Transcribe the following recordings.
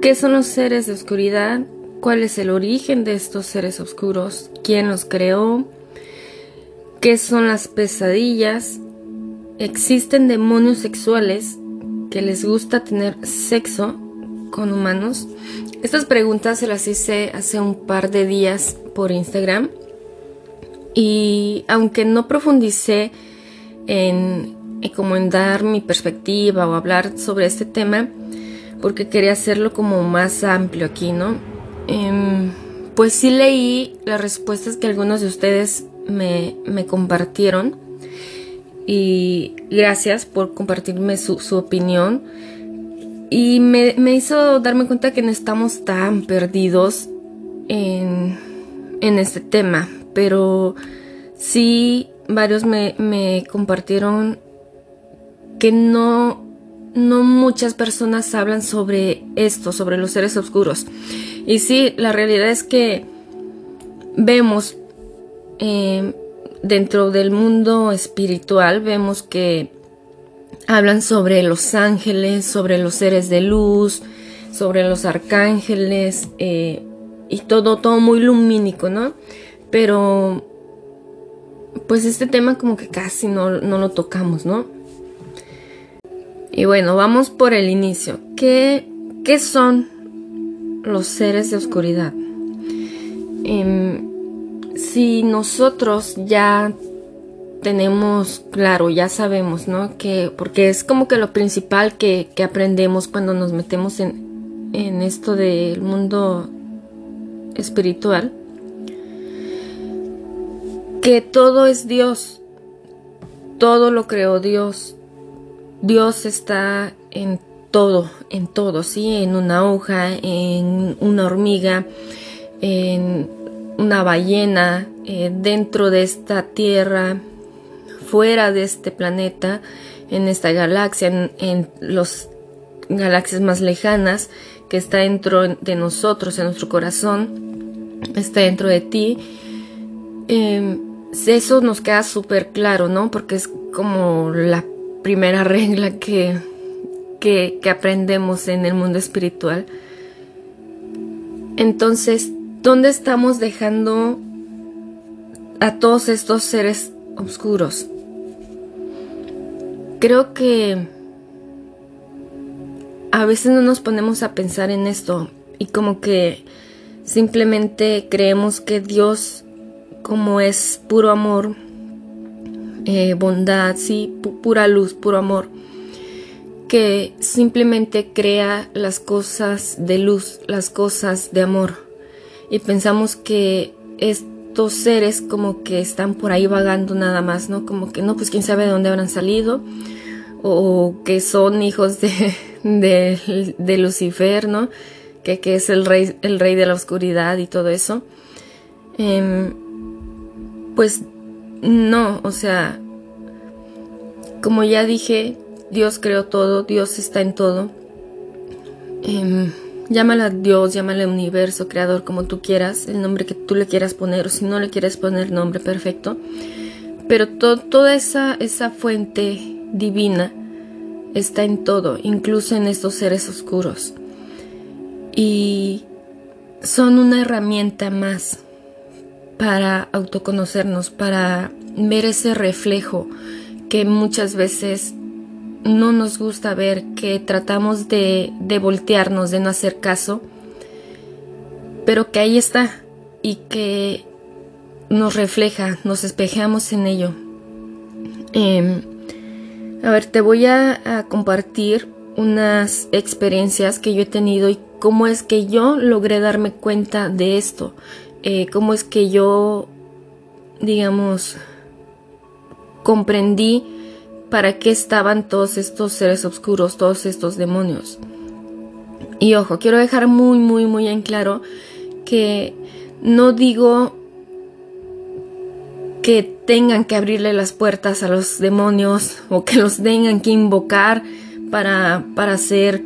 ¿Qué son los seres de oscuridad? ¿Cuál es el origen de estos seres oscuros? ¿Quién los creó? ¿Qué son las pesadillas? ¿Existen demonios sexuales que les gusta tener sexo con humanos? Estas preguntas se las hice hace un par de días por Instagram y aunque no profundicé en, en dar mi perspectiva o hablar sobre este tema, porque quería hacerlo como más amplio aquí, ¿no? Em, pues sí leí las respuestas que algunos de ustedes me, compartieron y gracias por compartirme su, opinión. Y me, hizo darme cuenta que no estamos tan perdidos en, este tema, pero sí varios me compartieron que no, no muchas personas hablan sobre esto, sobre los seres oscuros. Y sí, la realidad es que vemos eh, dentro del mundo espiritual, vemos que hablan sobre los ángeles, sobre los seres de luz, sobre los arcángeles eh, y todo, todo muy lumínico, ¿no? Pero pues este tema como que casi no, lo tocamos, ¿no? Y bueno, vamos por el inicio. ¿Qué, qué son los seres de oscuridad? Em, si nosotros ya tenemos claro, ya sabemos, ¿no? Que, porque es como que lo principal que, que aprendemos cuando nos metemos en, en esto del mundo espiritual que todo es Dios, todo lo creó Dios. Dios está en todo, en todo, ¿sí? En una hoja, en una hormiga, en una ballena, eh, dentro de esta tierra, fuera de este planeta, en esta galaxia, en, las galaxias más lejanas, que está dentro de nosotros, en nuestro corazón, está dentro de ti. Em, eso nos queda súper claro, ¿no? Porque es como la primera regla que, que, aprendemos en el mundo espiritual. Entonces, ¿dónde estamos dejando a todos estos seres oscuros? Creo que a veces no nos ponemos a pensar en esto y como que simplemente creemos que Dios como es puro amor, eh, bondad, sí, pura luz, puro amor, que simplemente crea las cosas de luz, las cosas de amor. Y pensamos que estos seres como que están por ahí vagando nada más, ¿no? Como que no, pues quién sabe de dónde habrán salido, o que son hijos de, de, Lucifer, ¿no? Que, que, es el rey, el rey de la oscuridad y todo eso. Em, pues no, o sea, como ya dije, Dios creó todo, Dios está en todo. Eh, llámala Dios, llámala universo, creador, como tú quieras, el nombre que tú le quieras poner, o si no le quieres poner nombre perfecto. Pero toda esa, esa fuente divina está en todo, incluso en estos seres oscuros. Y son una herramienta más para autoconocernos, para ver ese reflejo que muchas veces no nos gusta ver, que tratamos de, voltearnos, de no hacer caso, pero que ahí está y que nos refleja, nos espejamos en ello. Em, a ver, te voy a, compartir unas experiencias que yo he tenido y cómo es que yo logré darme cuenta de esto. Eh, cómo es que yo, digamos, comprendí para qué estaban todos estos seres oscuros, todos estos demonios. Y ojo, quiero dejar muy, muy, muy en claro que no digo que tengan que abrirle las puertas a los demonios o que los tengan que invocar para, para hacer,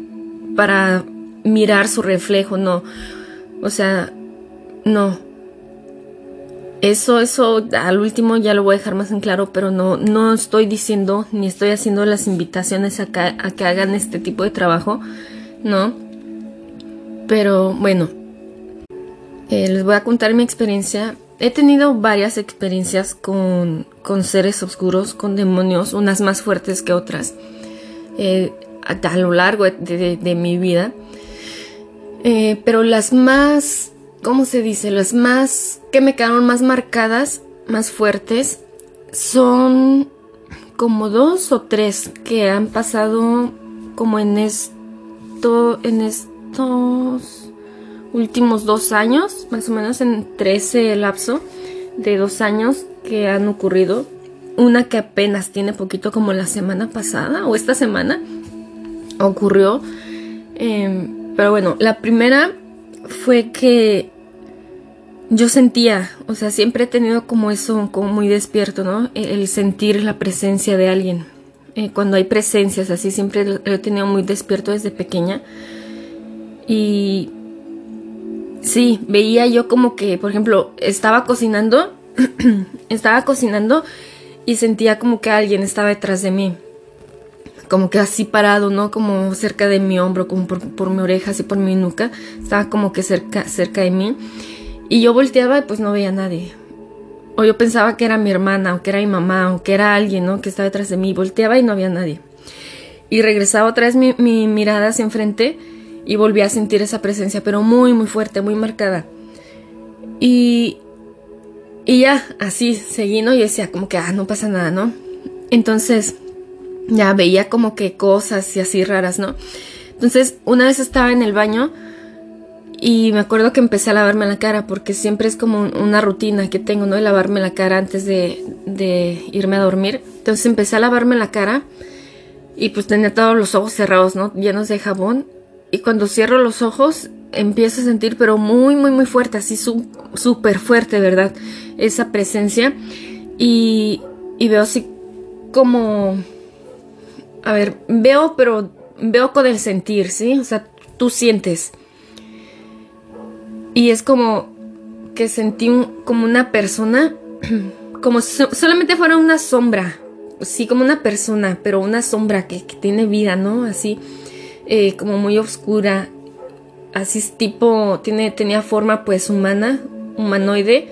para mirar su reflejo, no. O sea, no. Eso, eso, al último ya lo voy a dejar más en claro, pero no, no estoy diciendo ni estoy haciendo las invitaciones a que, hagan este tipo de trabajo, ¿no? Pero bueno, eh, les voy a contar mi experiencia. He tenido varias experiencias con, con seres oscuros, con demonios, unas más fuertes que otras, eh, a, lo largo de, mi vida. Eh, pero las más, ¿cómo se dice? Las más que me quedaron más marcadas, más fuertes, son como dos o tres que han pasado como en esto, en estos últimos dos años, más o menos entre ese lapso de dos años que han ocurrido. Una que apenas tiene poquito como la semana pasada o esta semana ocurrió. Em, pero bueno, la primera fue que yo sentía, o sea, siempre he tenido como eso, como muy despierto, ¿no? El, sentir la presencia de alguien. Eh, cuando hay presencias así, siempre lo he tenido muy despierto desde pequeña. Y Sí, veía yo como que, por ejemplo, estaba cocinando, estaba cocinando y sentía como que alguien estaba detrás de mí. Como que así parado, ¿no? Como cerca de mi hombro, como por, mi oreja, así por mi nuca. Estaba como que cerca, cerca de mí. Y yo volteaba y pues no veía nadie. O yo pensaba que era mi hermana, o que era mi mamá, o que era alguien, ¿no? Que estaba detrás de mí. Volteaba y no había nadie. Y regresaba otra vez mi, mi mirada hacia enfrente y volví a sentir esa presencia, pero muy, muy fuerte, muy marcada. Y, y ya, así seguí, ¿no? Y decía como que, ah, no pasa nada, ¿no? Entonces, ya veía como que cosas y así raras, ¿no? Entonces, una vez estaba en el baño y me acuerdo que empecé a lavarme la cara porque siempre es como una rutina que tengo, ¿no? De lavarme la cara antes de, de irme a dormir. Entonces empecé a lavarme la cara y pues tenía todos los ojos cerrados, ¿no? Llenos de jabón y cuando cierro los ojos empiezo a sentir, pero muy, muy, muy fuerte, así súper fuerte, ¿verdad? Esa presencia. Y, y veo así como... A ver, veo, pero veo con el sentir, ¿sí? O sea, tú sientes. Y es como que sentí como una persona, como si solamente fuera una sombra, sí, como una persona, pero una sombra que, que tiene vida, ¿no? Así eh, como muy oscura, así tipo, tiene, tenía forma pues humana, humanoide.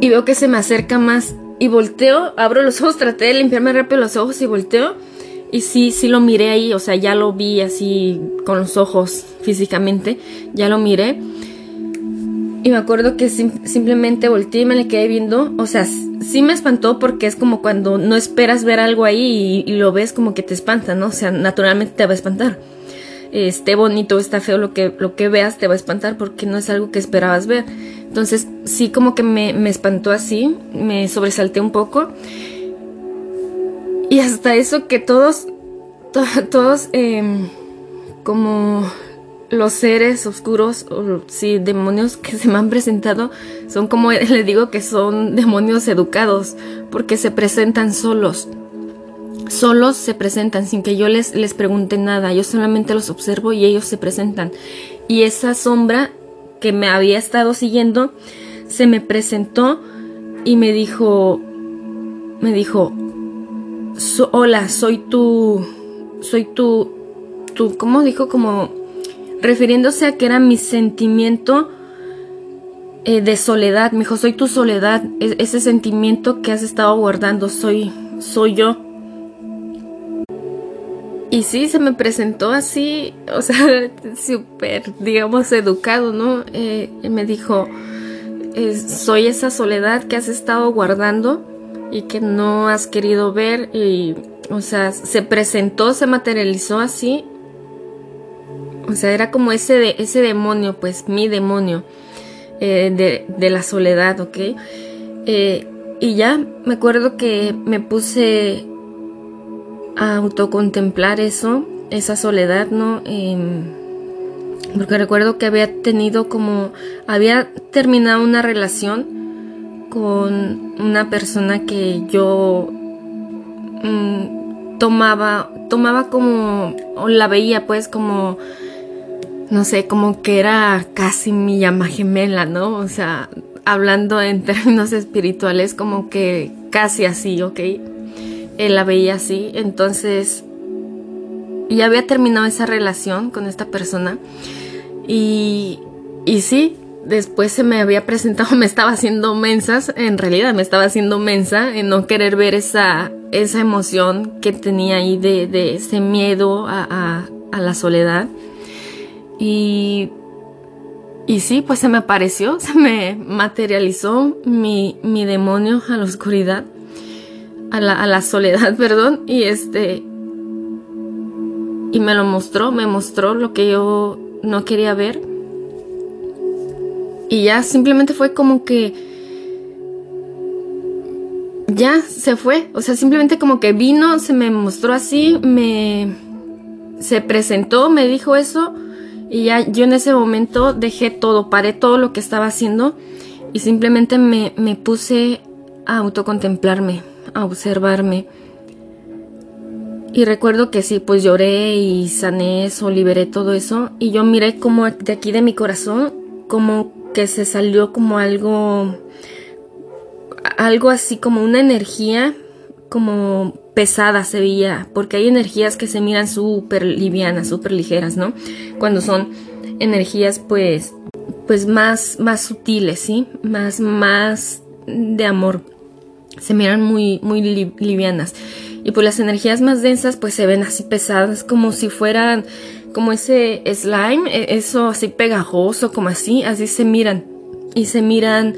Y veo que se me acerca más y volteo, abro los ojos, traté de limpiarme rápido los ojos y volteo. Y sí, sí lo miré ahí, o sea, ya lo vi así con los ojos físicamente, ya lo miré. Y me acuerdo que simplemente volteé y me le quedé viendo. O sea, sí me espantó porque es como cuando no esperas ver algo ahí y, lo ves como que te espanta, ¿no? O sea, naturalmente te va a espantar. Esté bonito, está feo, lo que, lo que veas te va a espantar porque no es algo que esperabas ver. Entonces, sí como que me, me espantó así, me sobresalté un poco. Y hasta eso que todos, todos, eh, como los seres oscuros o sí, demonios que se me han presentado son como le digo que son demonios educados porque se presentan solos. Solos se presentan sin que yo les, les pregunte nada, yo solamente los observo y ellos se presentan. Y esa sombra que me había estado siguiendo se me presentó y me dijo, me dijo, hola, soy tu, soy tu, tu, ¿cómo dijo? Como refiriéndose a que era mi sentimiento eh, de soledad. Me dijo, soy tu soledad, e-, ese sentimiento que has estado guardando, soy, soy yo. Y sí, se me presentó así, o sea, súper, digamos, educado, ¿no? Eh, me dijo, soy esa soledad que has estado guardando y que no has querido ver y, o sea, se presentó, se materializó así o sea, era como ese, de, ese demonio, pues mi demonio eh, de, la soledad, ¿ok? Eh, y ya me acuerdo que me puse a autocontemplar eso, esa soledad, ¿no? Em, porque recuerdo que había tenido como, había terminado una relación con una persona que yo mm, tomaba, tomaba como, o la veía pues como no sé, como que era casi mi llama gemela, ¿no? O sea, hablando en términos espirituales, como que casi así, ¿ok? Él la veía así, entonces ya había terminado esa relación con esta persona y, y sí, después se me había presentado, me estaba haciendo mensas, en realidad me estaba haciendo mensa en no querer ver esa, esa emoción que tenía ahí de, de ese miedo a, a, la soledad. Y, y sí, pues se me apareció, se me materializó mi, mi demonio a la oscuridad, a la, a la soledad, perdón, y este, y me lo mostró, me mostró lo que yo no quería ver y ya simplemente fue como que... Ya se fue. O sea, simplemente como que vino, se me mostró así, me... Se presentó, me dijo eso. Y ya yo en ese momento dejé todo, paré todo lo que estaba haciendo. Y simplemente me, me puse a autocontemplarme, a observarme. Y recuerdo que sí, pues lloré y sané eso, liberé todo eso. Y yo miré como de aquí de mi corazón, como que se salió como algo, algo así como una energía como pesada se veía, porque hay energías que se miran súper livianas, súper ligeras, ¿no? Cuando son energías pues, pues más, más sutiles, ¿sí? Más, más de amor. Se miran muy, muy livianas. Y pues las energías más densas pues se ven así pesadas, como si fueran como ese slime, e, eso así pegajoso, como así, así se miran. Y se miran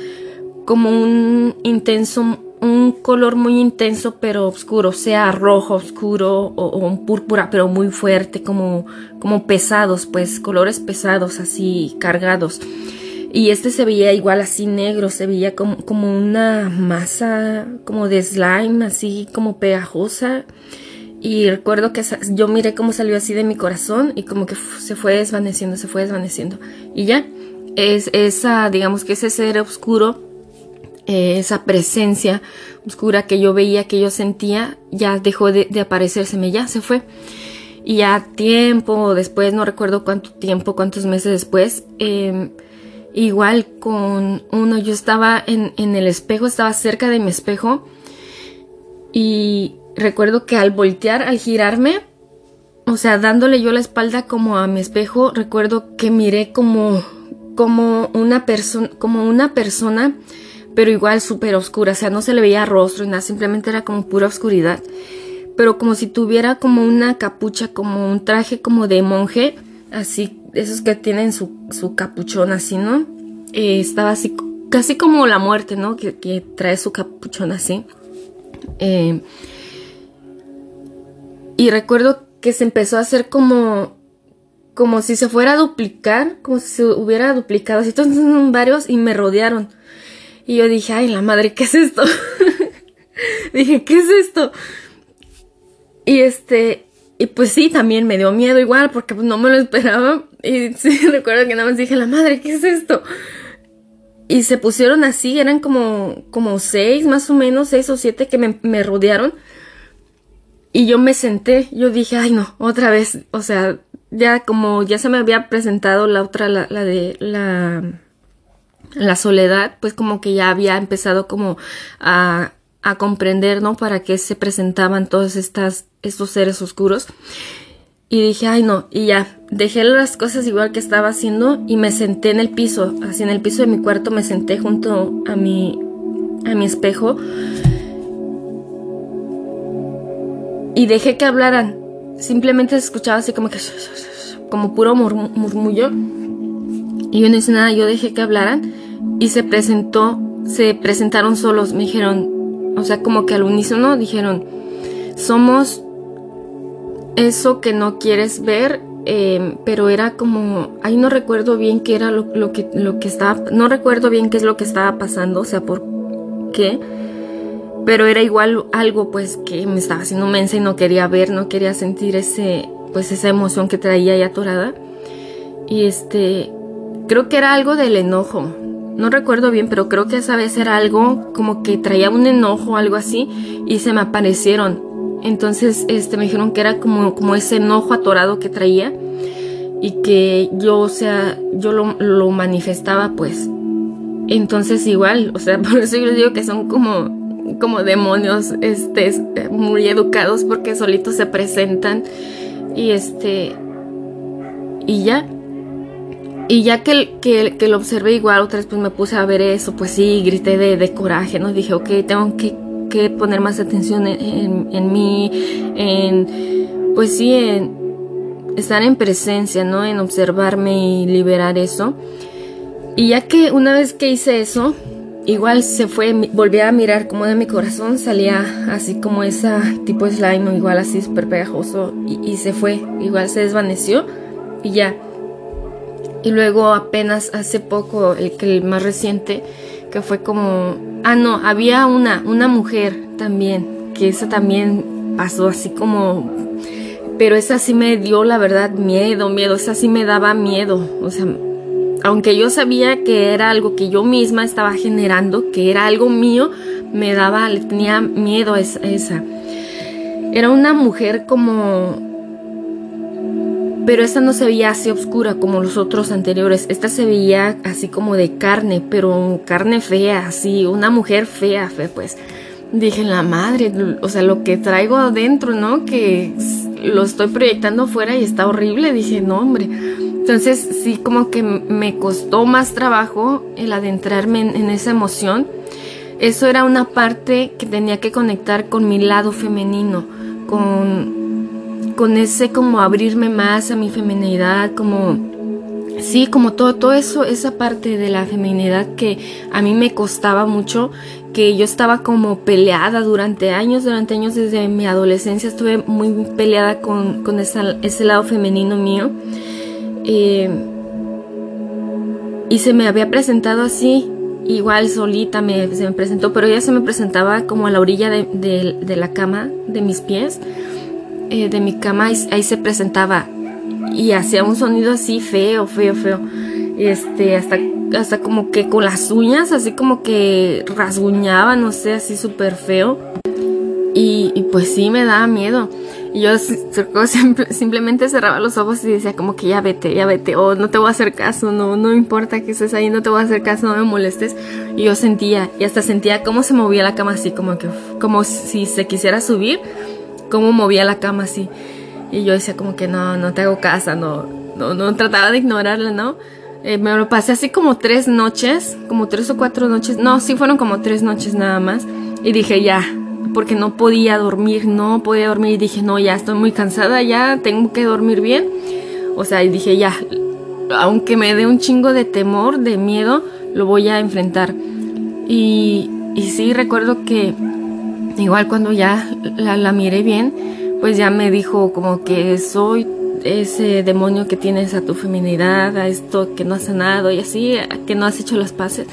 como un intenso, un color muy intenso pero oscuro, sea rojo oscuro o, un púrpura pero muy fuerte, como, como pesados, pues colores pesados, así cargados. Y este se veía igual así negro, se veía como, como una masa como de slime, así como pegajosa. Y recuerdo que yo miré cómo salió así de mi corazón y como que se fue desvaneciendo, se fue desvaneciendo. Y ya, es esa, digamos que ese ser oscuro, eh, esa presencia oscura que yo veía, que yo sentía, ya dejó de, de aparecérseme, ya se fue. Y ya tiempo después, no recuerdo cuánto tiempo, cuántos meses después, em, igual con uno, yo estaba en, en el espejo, estaba cerca de mi espejo y recuerdo que al voltear, al girarme, o sea, dándole yo la espalda como a mi espejo, recuerdo que miré como, como una persona, como una persona, pero igual súper oscura, o sea, no se le veía rostro y nada, simplemente era como pura oscuridad, pero como si tuviera como una capucha, como un traje como de monje, así, esos que tienen su, su capuchón así, ¿no? Eh, estaba así, casi como la muerte, ¿no? Que, que trae su capuchón así. Eh, y recuerdo que se empezó a hacer como como si se fuera a duplicar, como si se hubiera duplicado, así entonces varios y me rodearon. Y yo dije, ay, la madre, ¿qué es esto? dije, ¿qué es esto? Y este, y pues sí, también me dio miedo igual, porque pues no me lo esperaba. Y sí, recuerdo que nada más dije, la madre, ¿qué es esto? Y se pusieron así, eran como, como seis, más o menos, seis o siete que me, me rodearon. Y yo me senté, yo dije, ay no, otra vez, o sea, ya como ya se me había presentado la otra, la, la de la, la soledad, pues como que ya había empezado como a, a comprender, ¿no? Para qué se presentaban todos estas, estos seres oscuros. Y dije, ay no, y ya, dejé las cosas igual que estaba haciendo y me senté en el piso, así en el piso de mi cuarto me senté junto a mi, a mi espejo y dejé que hablaran. Simplemente se escuchaba así como que como puro murmullo. Y yo no hice nada, yo dejé que hablaran y se presentó, se presentaron solos, me dijeron, o sea, como que al unísono dijeron, somos eso que no quieres ver, eh, pero era como, ahí no recuerdo bien qué era lo, lo, que, lo que estaba, no recuerdo bien qué es lo que estaba pasando, o sea, por qué, pero era igual algo pues que me estaba haciendo mensa y no quería ver, no quería sentir ese pues esa emoción que traía ya atorada. Y este creo que era algo del enojo. No recuerdo bien, pero creo que esa vez era algo como que traía un enojo algo así y se me aparecieron. Entonces, este me dijeron que era como como ese enojo atorado que traía y que yo, o sea, yo lo, lo manifestaba pues. Entonces igual, o sea, por eso yo les digo que son como como demonios este, muy educados porque solitos se presentan Y este, y ya. Y ya que, que, que, lo observé igual otra vez, pues me puse a ver eso, pues sí, grité de, de coraje, ¿no? Dije, ok, tengo que, que poner más atención en, en, en, mí, en, pues sí, en estar en presencia, ¿no? En observarme y liberar eso. Y ya que una vez que hice eso, igual se fue, volví a mirar como de mi corazón salía así como esa tipo slime, igual así súper pegajoso, y, se fue, igual se desvaneció y ya. Y luego apenas hace poco, el el más reciente, que fue como, ah no, había una, una mujer también, que esa también pasó así como, pero esa sí me dio la verdad miedo, miedo, esa sí me daba miedo, o sea, aunque yo sabía que era algo que yo misma estaba generando, que era algo mío, me daba, le tenía miedo a esa. Era una mujer como pero esta no se veía así oscura como los otros anteriores. Esta se veía así como de carne, pero carne fea, así, una mujer fea, fea, pues. Dije, la madre, o sea, lo que traigo adentro, ¿no? Que lo estoy proyectando fuera y está horrible. Dije, no, hombre. Entonces, sí, como que me costó más trabajo el adentrarme en, esa emoción. Eso era una parte que tenía que conectar con mi lado femenino, con con ese como abrirme más a mi feminidad, como sí, como todo todo eso, esa parte de la feminidad que a mí me costaba mucho, que yo estaba como peleada durante años, durante años desde mi adolescencia estuve muy peleada con, con ese lado femenino mío. Eh, y se me había presentado así, igual solita me, se me presentó, pero ella se me presentaba como a la orilla de, de la cama de mis pies eh, de mi cama ahí, se presentaba y hacía un sonido así feo, feo, feo. Este, hasta, hasta como que con las uñas, así como que rasguñaba, no sé, así súper feo. Y, pues sí, me daba miedo. Y yo simplemente cerraba los ojos y decía como que ya vete, ya vete, o no te voy a hacer caso, no, no importa que estés ahí, no te voy a hacer caso, no me molestes. Y yo sentía, y hasta sentía cómo se movía la cama así, como que, como si se quisiera subir cómo movía la cama así. Y yo decía como que no, no te hago casa, no, no, no trataba de ignorarla, ¿no? Eh, me lo pasé así como tres noches, como tres o cuatro noches, no, sí fueron como tres noches nada más. Y dije ya, porque no podía dormir, no podía dormir. Y dije, no, ya estoy muy cansada, ya tengo que dormir bien. O sea, y dije, ya, aunque me dé un chingo de temor, de miedo, lo voy a enfrentar. Y, y sí, recuerdo que Igual cuando ya la, miré bien, pues ya me dijo como que soy ese demonio que tienes a tu feminidad, a esto que no has sanado y así, que no has hecho las paces.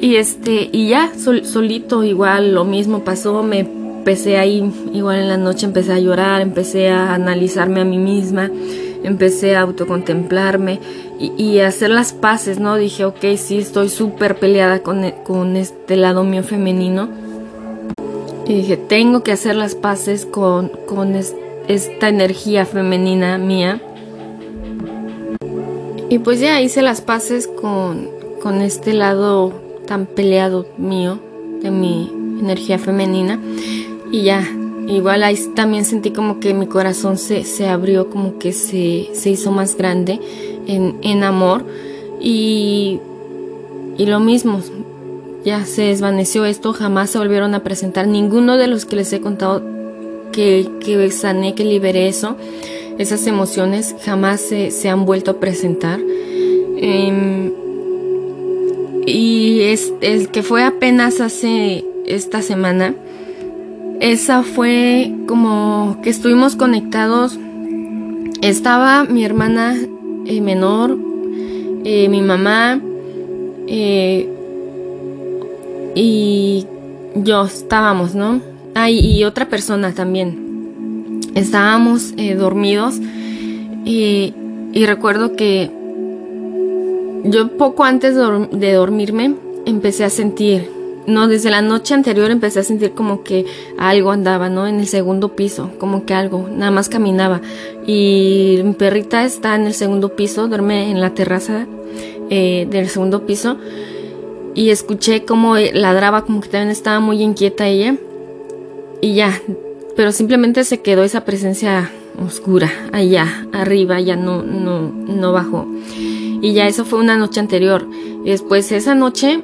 Y este, y ya solito igual lo mismo pasó, me empecé ahí, igual en la noche empecé a llorar, empecé a analizarme a mí misma, empecé a autocontemplarme y, y hacer las paces, ¿no? Dije, ok, sí, estoy súper peleada con, con este lado mío femenino y dije, tengo que hacer las paces con, con esta energía femenina mía. Y pues ya hice las paces con, con este lado tan peleado mío, de mi energía femenina. Y ya, igual ahí también sentí como que mi corazón se, se abrió, como que se, se hizo más grande en, en amor. Y, y lo mismo, ya se desvaneció esto, jamás se volvieron a presentar. Ninguno de los que les he contado que, que sané, que liberé eso, esas emociones, jamás se, se han vuelto a presentar. Em, y es el que fue apenas hace esta semana, esa fue como que estuvimos conectados. Estaba mi hermana eh, menor, eh, mi mamá, eh, y yo estábamos, ¿no? Ah, y otra persona también. Estábamos dormidos y, recuerdo que yo poco antes de, dormirme empecé a sentir, no, desde la noche anterior empecé a sentir como que algo andaba, ¿no? En el segundo piso, como que algo, nada más caminaba. Y mi perrita está en el segundo piso, duerme en la terraza eh, del segundo piso y escuché como ladraba, como que también estaba muy inquieta ella. Y ya, pero simplemente se quedó esa presencia oscura, allá, arriba, ya no, no, no bajó. Y ya eso fue una noche anterior. Después esa noche,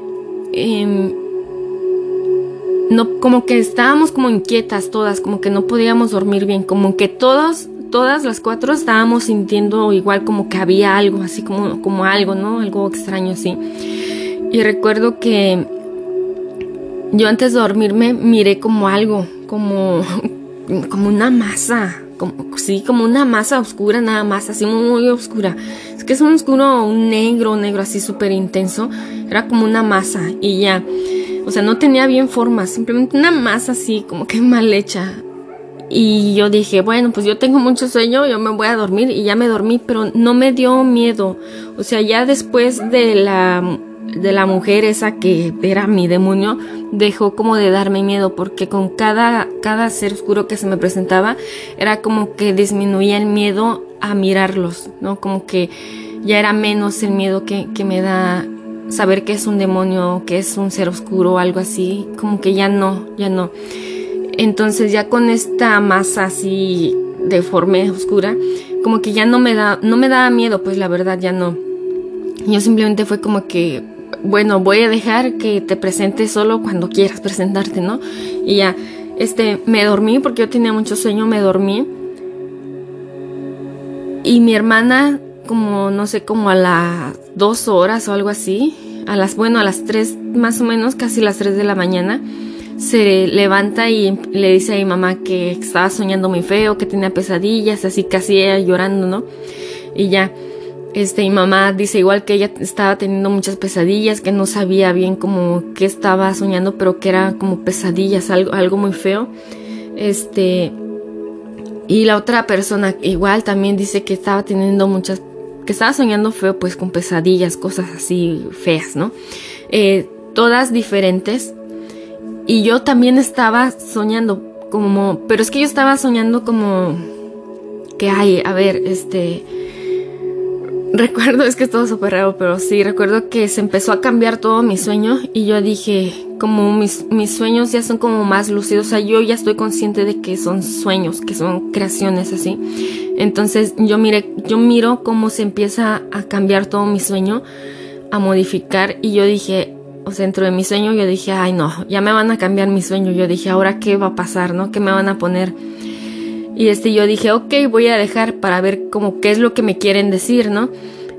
em, no, como que estábamos como inquietas todas, como que no podíamos dormir bien, como que todos, todas las cuatro estábamos sintiendo igual como que había algo, así como, como algo, ¿no? Algo extraño así. Y recuerdo que yo antes de dormirme miré como algo, como, como una masa, como, sí, como una masa oscura nada más, así muy, oscura. Que es un oscuro, un negro, negro así súper intenso. Era como una masa y ya. O sea, no tenía bien forma, simplemente una masa así, como que mal hecha. Y yo dije, bueno, pues yo tengo mucho sueño, yo me voy a dormir y ya me dormí, pero no me dio miedo. O sea, ya después de la de la mujer esa que era mi demonio dejó como de darme miedo porque con cada, cada ser oscuro que se me presentaba era como que disminuía el miedo a mirarlos, ¿no? Como que ya era menos el miedo que, que me da saber que es un demonio, que es un ser oscuro o algo así, como que ya no, ya no. Entonces ya con esta masa así deforme, oscura, como que ya no me da, no me daba miedo, pues la verdad ya no. Yo simplemente fue como que bueno, voy a dejar que te presentes solo cuando quieras presentarte, ¿no? Y ya, este, me dormí porque yo tenía mucho sueño, me dormí. Y mi hermana, como, no sé, como a las dos horas o algo así, a las, bueno, a las tres más o menos, casi las tres de la mañana, se levanta y le dice a mi mamá que estaba soñando muy feo, que tenía pesadillas, así casi llorando, ¿no? Y ya, este, mi mamá dice igual que ella estaba teniendo muchas pesadillas, que no sabía bien cómo qué estaba soñando, pero que era como pesadillas, algo, algo muy feo. Este, y la otra persona igual también dice que estaba teniendo muchas, que estaba soñando feo, pues con pesadillas, cosas así feas, ¿no? Eh, todas diferentes. Y yo también estaba soñando como, pero es que yo estaba soñando como que hay, a ver, este, recuerdo, es que es todo súper raro, pero sí, recuerdo que se empezó a cambiar todo mi sueño y yo dije, como mis, mis sueños ya son como más lúcidos, o sea, yo ya estoy consciente de que son sueños, que son creaciones así. Entonces yo mire, yo miro cómo se empieza a cambiar todo mi sueño, a modificar y yo dije, o sea, dentro de mi sueño yo dije, ay no, ya me van a cambiar mi sueño. Yo dije, ahora qué va a pasar, ¿no? ¿Qué me van a poner? Y este, yo dije, ok, voy a dejar para ver como qué es lo que me quieren decir, ¿no?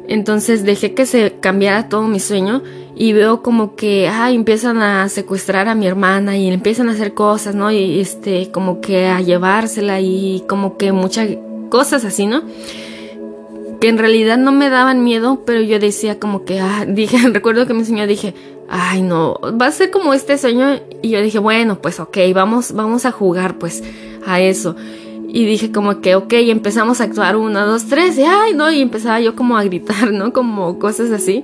Entonces dejé que se cambiara todo mi sueño y veo como que, ah, empiezan a secuestrar a mi hermana y empiezan a hacer cosas, ¿no? Y este, como que a llevársela y como que muchas cosas así, ¿no? Que en realidad no me daban miedo, pero yo decía como que, ah, dije, recuerdo que mi sueño dije, ay no, va a ser como este sueño y yo dije, bueno, pues ok, vamos, vamos a jugar pues a eso. Y dije como que, ok, empezamos a actuar una, dos, tres, y ay, no, y empezaba yo como a gritar, ¿no? Como cosas así.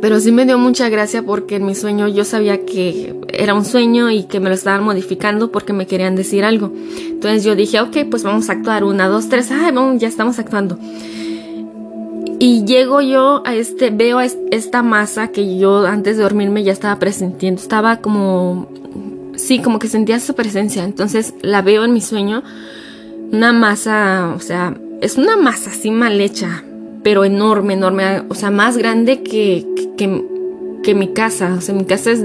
Pero sí me dio mucha gracia porque en mi sueño yo sabía que era un sueño y que me lo estaban modificando porque me querían decir algo. Entonces yo dije, ok, pues vamos a actuar una, dos, tres, ay, vamos, ya estamos actuando. Y llego yo a este, veo esta masa que yo antes de dormirme ya estaba presintiendo. Estaba como, sí, como que sentía su presencia. Entonces la veo en mi sueño una masa, o sea, es una masa así mal hecha, pero enorme, enorme, o sea, más grande que, que, que mi casa, o sea, mi casa es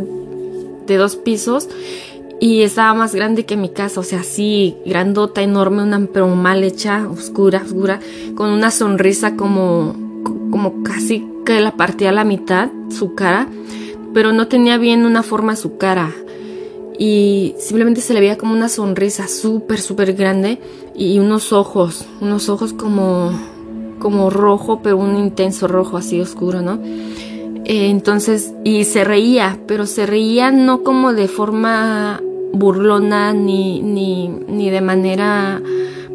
de dos pisos y estaba más grande que mi casa, o sea, así, grandota, enorme, una, pero mal hecha, oscura, oscura, con una sonrisa como, como casi que la partía a la mitad, su cara, pero no tenía bien una forma su cara y simplemente se le veía como una sonrisa súper, súper grande y unos ojos, unos ojos como, como rojo, pero un intenso rojo así oscuro, ¿no? Eh, entonces, y se reía, pero se reía no como de forma burlona ni, ni, ni de manera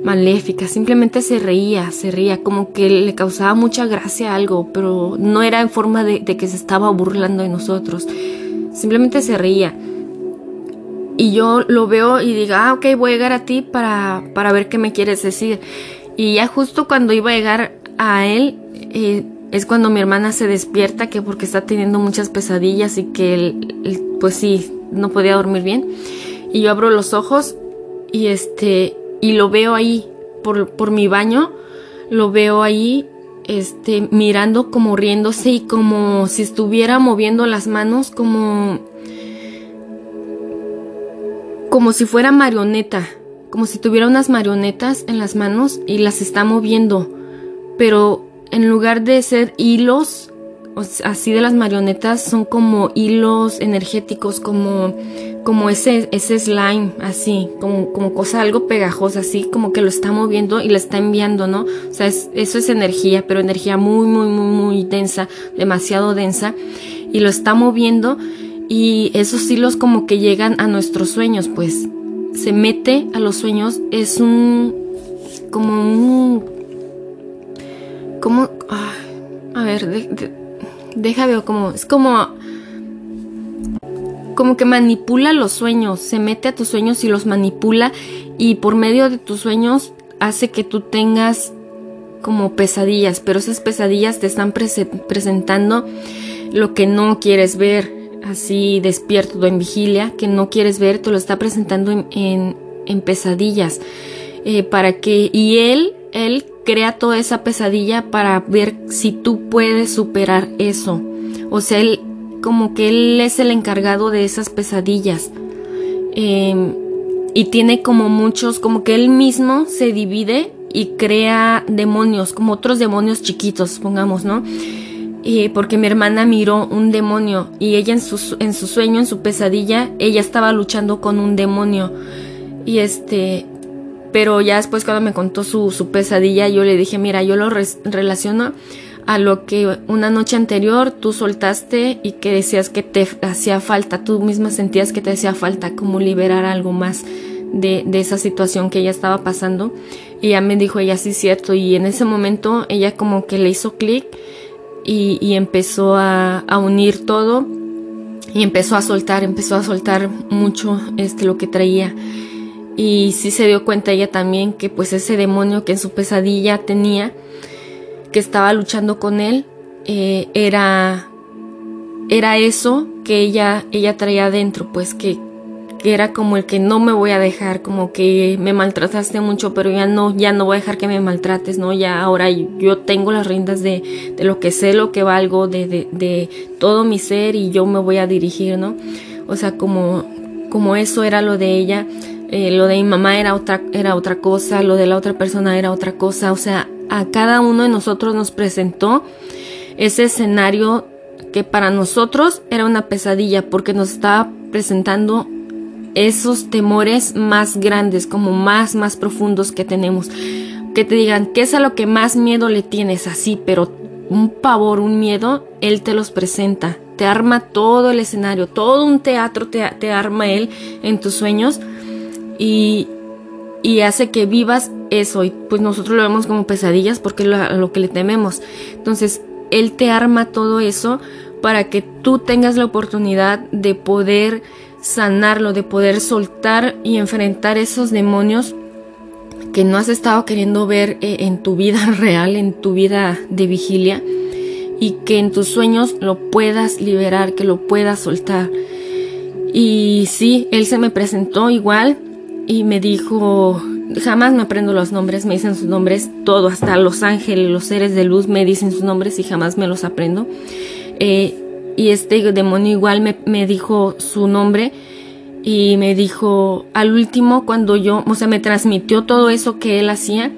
maléfica, simplemente se reía, se reía, como que le causaba mucha gracia algo, pero no era en forma de que se estaba burlando de nosotros, simplemente se reía y yo lo veo y digo, ah, ok, voy a llegar a ti para, para ver qué me quieres decir. Y ya justo cuando iba a llegar a él, eh, es cuando mi hermana se despierta, que porque está teniendo muchas pesadillas y que él, pues sí, no podía dormir bien. Y yo abro los ojos y este, y lo veo ahí, por, por mi baño, lo veo ahí este, mirando como riéndose y como si estuviera moviendo las manos como como si fuera marioneta, como si tuviera unas marionetas en las manos y las está moviendo, pero en lugar de ser hilos así de las marionetas son como hilos energéticos, como, como ese, ese slime, así, como, como cosa algo pegajosa, así, como que lo está moviendo y lo está enviando, ¿no? O sea, eso es energía, pero energía muy, muy, muy, muy densa, demasiado densa, y lo está moviendo y esos hilos como que llegan a nuestros sueños, pues. Se mete a los sueños, es un, como un, como, a ver, de, deja veo como, es como, como que manipula los sueños, se mete a tus sueños y los manipula y por medio de tus sueños hace que tú tengas como pesadillas, pero esas pesadillas te están presentando lo que no quieres ver, así despierto en vigilia, que no quieres ver, te lo está presentando en, pesadillas, eh, para que, y él, él crea toda esa pesadilla para ver si tú puedes superar eso. O sea, él como que él es el encargado de esas pesadillas. Em, y tiene como muchos, como que él mismo se divide y crea demonios, como otros demonios chiquitos, pongamos, ¿no? Y porque mi hermana miró un demonio y ella en su, en su sueño, en su pesadilla, ella estaba luchando con un demonio. Y este, pero ya después cuando me contó su, su pesadilla, yo le dije, mira, yo lo relaciono a lo que una noche anterior tú soltaste y que decías que te hacía falta, tú misma sentías que te hacía falta como liberar algo más de, de esa situación que ella estaba pasando. Y ya me dijo, ella sí cierto, y en ese momento ella como que le hizo clic y, empezó a, a unir todo y empezó a soltar, empezó a soltar mucho este lo que traía. Y sí se dio cuenta ella también que pues ese demonio que en su pesadilla tenía, que estaba luchando con él, eh, era, era eso que ella, ella traía adentro, pues que, que era como el que no me voy a dejar, como que me maltrataste mucho, pero ya no, ya no voy a dejar que me maltrates, ¿no? Ya ahora yo tengo las riendas de, de lo que sé, lo que valgo, de, de, todo mi ser y yo me voy a dirigir, ¿no? O sea, como, como eso era lo de ella, eh, lo de mi mamá era otra, era otra cosa, lo de la otra persona era otra cosa, o sea, a cada uno de nosotros nos presentó ese escenario que para nosotros era una pesadilla porque nos estaba presentando esos temores más grandes, como más, más profundos que tenemos. Que te digan, ¿qué es a lo que más miedo le tienes? Así, pero un pavor, un miedo, Él te los presenta. Te arma todo el escenario, todo un teatro te, arma Él en tus sueños y, y hace que vivas eso y pues nosotros lo vemos como pesadillas porque es lo que le tememos. Entonces, Él te arma todo eso para que tú tengas la oportunidad de poder sanarlo, de poder soltar y enfrentar esos demonios que no has estado queriendo ver eh, en tu vida real, en tu vida de vigilia, y que en tus sueños lo puedas liberar, que lo puedas soltar. Y sí, él se me presentó igual, y me dijo, jamás me aprendo los nombres, me dicen sus nombres, todo, hasta los ángeles, los seres de luz me dicen sus nombres y jamás me los aprendo. Eh, y este demonio igual me, me, dijo su nombre y me dijo al último cuando yo, o sea, me transmitió todo eso que él hacía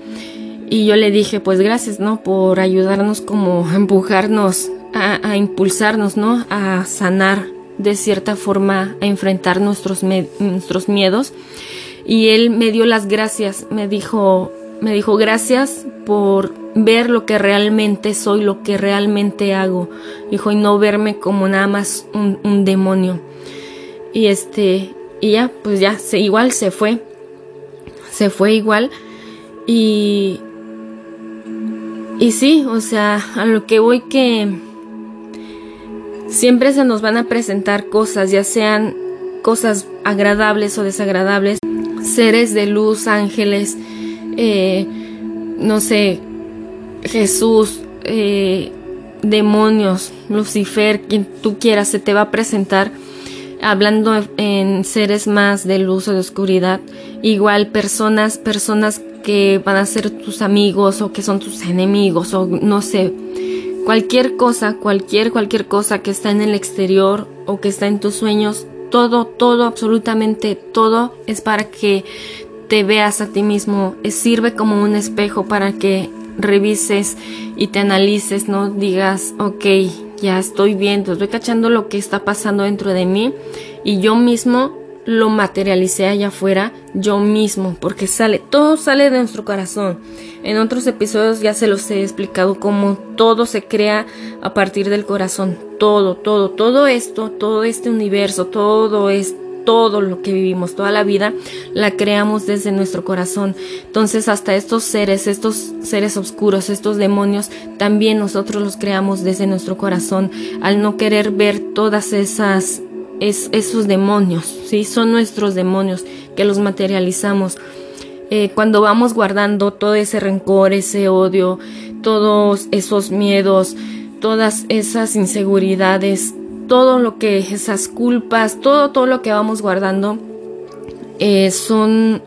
y yo le dije, pues gracias, ¿no? Por ayudarnos como a empujarnos, a, a impulsarnos, ¿no? A sanar de cierta forma, a enfrentar nuestros, nuestros miedos y él me dio las gracias, me dijo, me dijo gracias por ver lo que realmente soy, lo que realmente hago, dijo, y no verme como nada más un, demonio. Y este, y ya, pues ya, se, igual se fue, se fue igual, y, y sí, o sea, a lo que voy que siempre se nos van a presentar cosas, ya sean cosas agradables o desagradables, seres de luz, ángeles, eh, no sé, Jesús, eh, demonios, Lucifer, quien tú quieras, se te va a presentar hablando en seres más de luz o de oscuridad. Igual personas, personas que van a ser tus amigos o que son tus enemigos o no sé, cualquier cosa, cualquier, cualquier cosa que está en el exterior o que está en tus sueños, todo, todo, absolutamente todo es para que te veas a ti mismo, sirve como un espejo para que revises y te analices, no digas, ok, ya estoy viendo, estoy cachando lo que está pasando dentro de mí y yo mismo lo materialicé allá afuera yo mismo, porque sale, todo sale de nuestro corazón. En otros episodios ya se los he explicado cómo todo se crea a partir del corazón, todo, todo, todo esto, todo este universo, todo es todo lo que vivimos, toda la vida, la creamos desde nuestro corazón. Entonces, hasta estos seres, estos seres oscuros, estos demonios, también nosotros los creamos desde nuestro corazón, al no querer ver todas esas es esos demonios, ¿sí? Son nuestros demonios que los materializamos. Eh, cuando vamos guardando todo ese rencor, ese odio, todos esos miedos, todas esas inseguridades, todo lo que esas culpas, todo, todo lo que vamos guardando, eh, son,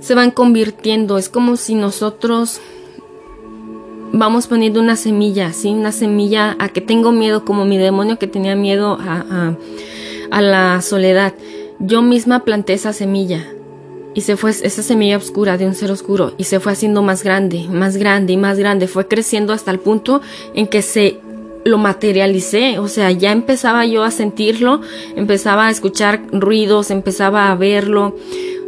se van convirtiendo. Es como si nosotros vamos poniendo una semilla, ¿sí? Una semilla a que tengo miedo, como mi demonio que tenía miedo a a la soledad. Yo misma planté esa semilla y se fue esa semilla oscura de un ser oscuro y se fue haciendo más grande, más grande y más grande, fue creciendo hasta el punto en que se lo materialicé, o sea, ya empezaba yo a sentirlo, empezaba a escuchar ruidos, empezaba a verlo,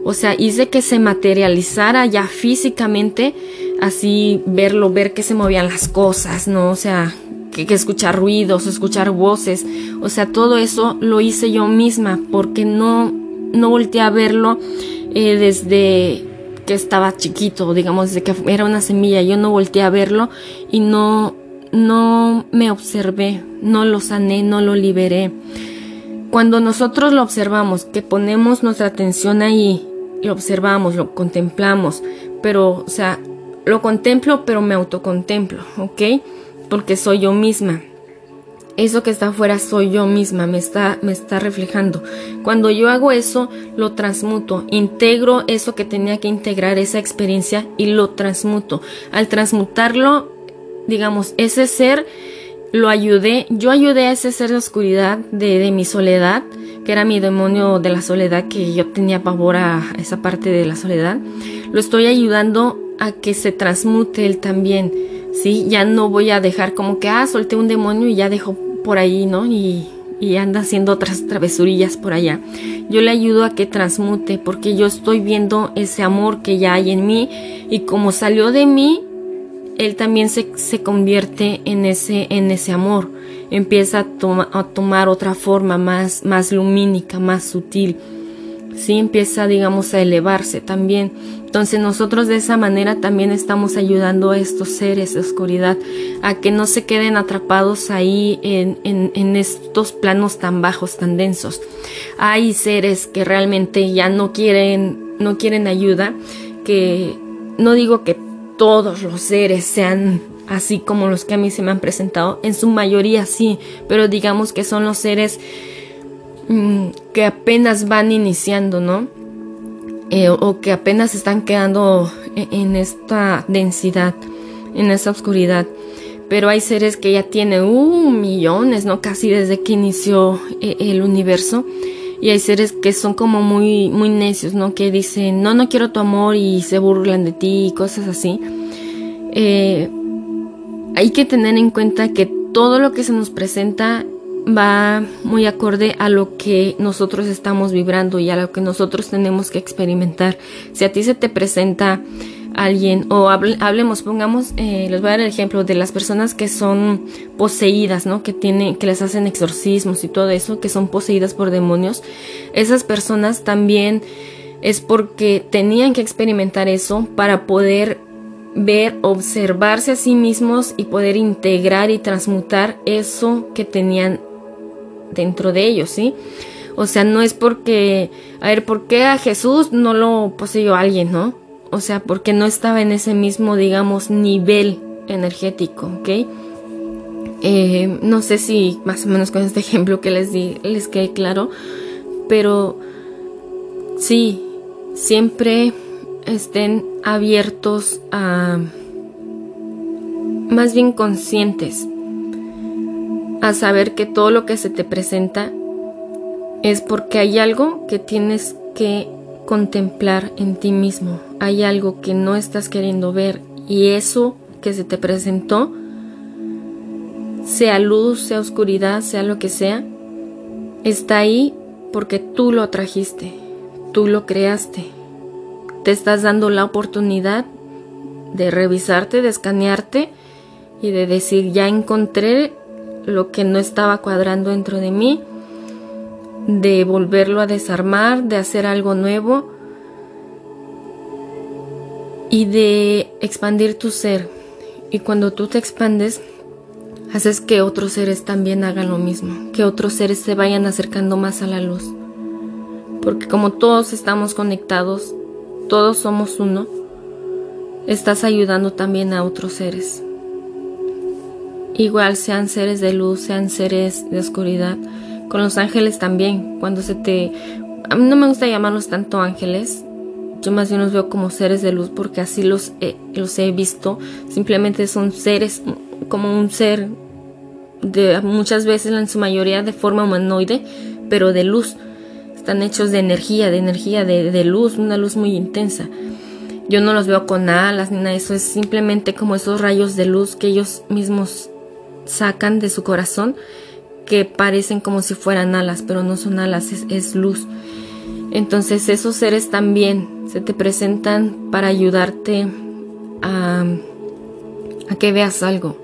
o sea, hice que se materializara ya físicamente, así verlo, ver que se movían las cosas, ¿no? O sea, que, escuchar ruidos, escuchar voces, o sea, todo eso lo hice yo misma porque no, no volteé a verlo eh, desde que estaba chiquito, digamos, desde que era una semilla, yo no volteé a verlo y no, no me observé, no lo sané, no lo liberé. Cuando nosotros lo observamos, que ponemos nuestra atención ahí, lo observamos, lo contemplamos, pero, o sea, lo contemplo, pero me autocontemplo, ¿ok? porque soy yo misma. Eso que está afuera soy yo misma, me está, me está reflejando. Cuando yo hago eso, lo transmuto, integro eso que tenía que integrar, esa experiencia, y lo transmuto. Al transmutarlo, digamos, ese ser lo ayudé, yo ayudé a ese ser de oscuridad, de, de mi soledad, que era mi demonio de la soledad, que yo tenía pavor a esa parte de la soledad. Lo estoy ayudando a que se transmute él también ¿sí? Ya no voy a dejar como que, ah, solté un demonio y ya dejo por ahí, ¿no? Y, y anda haciendo otras travesurillas por allá. Yo le ayudo a que transmute porque yo estoy viendo ese amor que ya hay en mí y como salió de mí, él también se, se convierte en ese, en ese amor. Empieza a, tomar otra forma más, más lumínica, más sutil. Sí, empieza, digamos, a elevarse también. Entonces nosotros de esa manera también estamos ayudando a estos seres de oscuridad a que no se queden atrapados ahí en, en, estos planos tan bajos, tan densos. Hay seres que realmente ya no quieren, no quieren ayuda, que no digo que todos los seres sean así como los que a mí se me han presentado, en su mayoría sí, pero digamos que son los seres mm, que apenas van iniciando, ¿no? Eh, o que apenas están quedando e-, en, esta densidad, en esta oscuridad. Pero hay seres que ya tienen uh, millones, ¿no? Casi desde que inició eh, el universo. Y hay seres que son como muy, muy necios, ¿no? Que dicen, no, no quiero tu amor y se burlan de ti y cosas así. Eh, hay que tener en cuenta que todo lo que se nos presenta va muy acorde a lo que nosotros estamos vibrando y a lo que nosotros tenemos que experimentar. Si a ti se te presenta alguien o hablemos, pongamos, eh, les voy a dar el ejemplo de las personas que son poseídas, ¿no? Que tienen, que les hacen exorcismos y todo eso, que son poseídas por demonios. Esas personas también es porque tenían que experimentar eso para poder ver, observarse a sí mismos y poder integrar y transmutar eso que tenían dentro de ellos, ¿sí? O sea, no es porque, a ver, ¿por qué a Jesús no lo poseyó alguien, no? O sea, porque no estaba en ese mismo, digamos, nivel energético, ¿ok? Eh, no sé si más o menos con este ejemplo que les di les quede claro, pero sí, siempre estén abiertos a, más bien conscientes, a saber que todo lo que se te presenta es porque hay algo que tienes que contemplar en ti mismo, hay algo que no estás queriendo ver y eso que se te presentó, sea luz, sea oscuridad, sea lo que sea, está ahí porque tú lo trajiste, tú lo creaste. Te estás dando la oportunidad de revisarte, de escanearte y de decir, ya encontré lo que no estaba cuadrando dentro de mí, de volverlo a desarmar, de hacer algo nuevo y de expandir tu ser. Y cuando tú te expandes, haces que otros seres también hagan lo mismo, que otros seres se vayan acercando más a la luz. Porque como todos estamos conectados, todos somos uno, estás ayudando también a otros seres. Igual sean seres de luz, sean seres de oscuridad. Con los ángeles también, cuando se te... A mí no me gusta llamarlos tanto ángeles, yo más bien los veo como seres de luz porque así los los he visto. Simplemente son seres como un ser de muchas veces en su mayoría de forma humanoide, pero de luz. Están hechos de energía, de energía, de, de luz, una luz muy intensa. Yo no los veo con alas ni nada eso, es simplemente como esos rayos de luz que ellos mismos sacan de su corazón que parecen como si fueran alas, pero no son alas, es, luz. Entonces esos seres también se te presentan para ayudarte a, a que veas algo,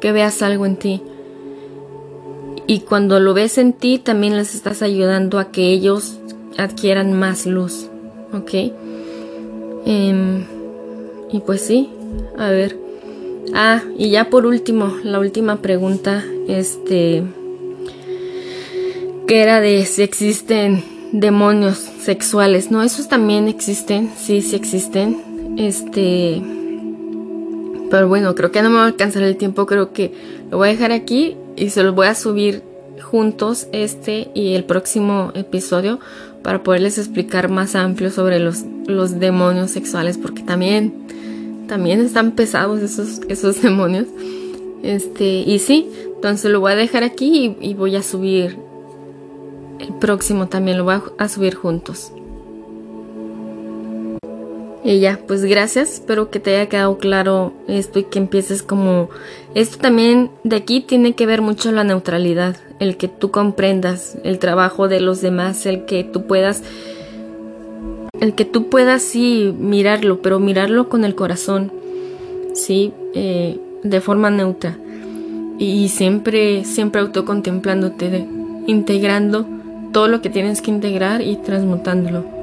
que veas algo en ti. Y cuando lo ves en ti, también les estás ayudando a que ellos adquieran más luz. ¿Ok? Em, y pues sí, a ver. Ah, y ya por último, la última pregunta, este, que era de si existen demonios sexuales, ¿no? Esos también existen, sí, sí existen. Este, pero bueno, creo que no me va a alcanzar el tiempo, creo que lo voy a dejar aquí y se los voy a subir juntos este y el próximo episodio para poderles explicar más amplio sobre los, los demonios sexuales porque también también están pesados esos, esos demonios. Este, y sí, entonces lo voy a dejar aquí y voy a subir el próximo también lo voy a subir juntos. Y ya, pues gracias, espero que te haya quedado claro esto y que empieces como... Esto también de aquí tiene que ver mucho la neutralidad, el que tú comprendas el trabajo de los demás, el que tú puedas... El que tú puedas sí mirarlo, pero mirarlo con el corazón, sí, eh, de forma neutra. Y siempre, siempre autocontemplándote, integrando todo lo que tienes que integrar y transmutándolo.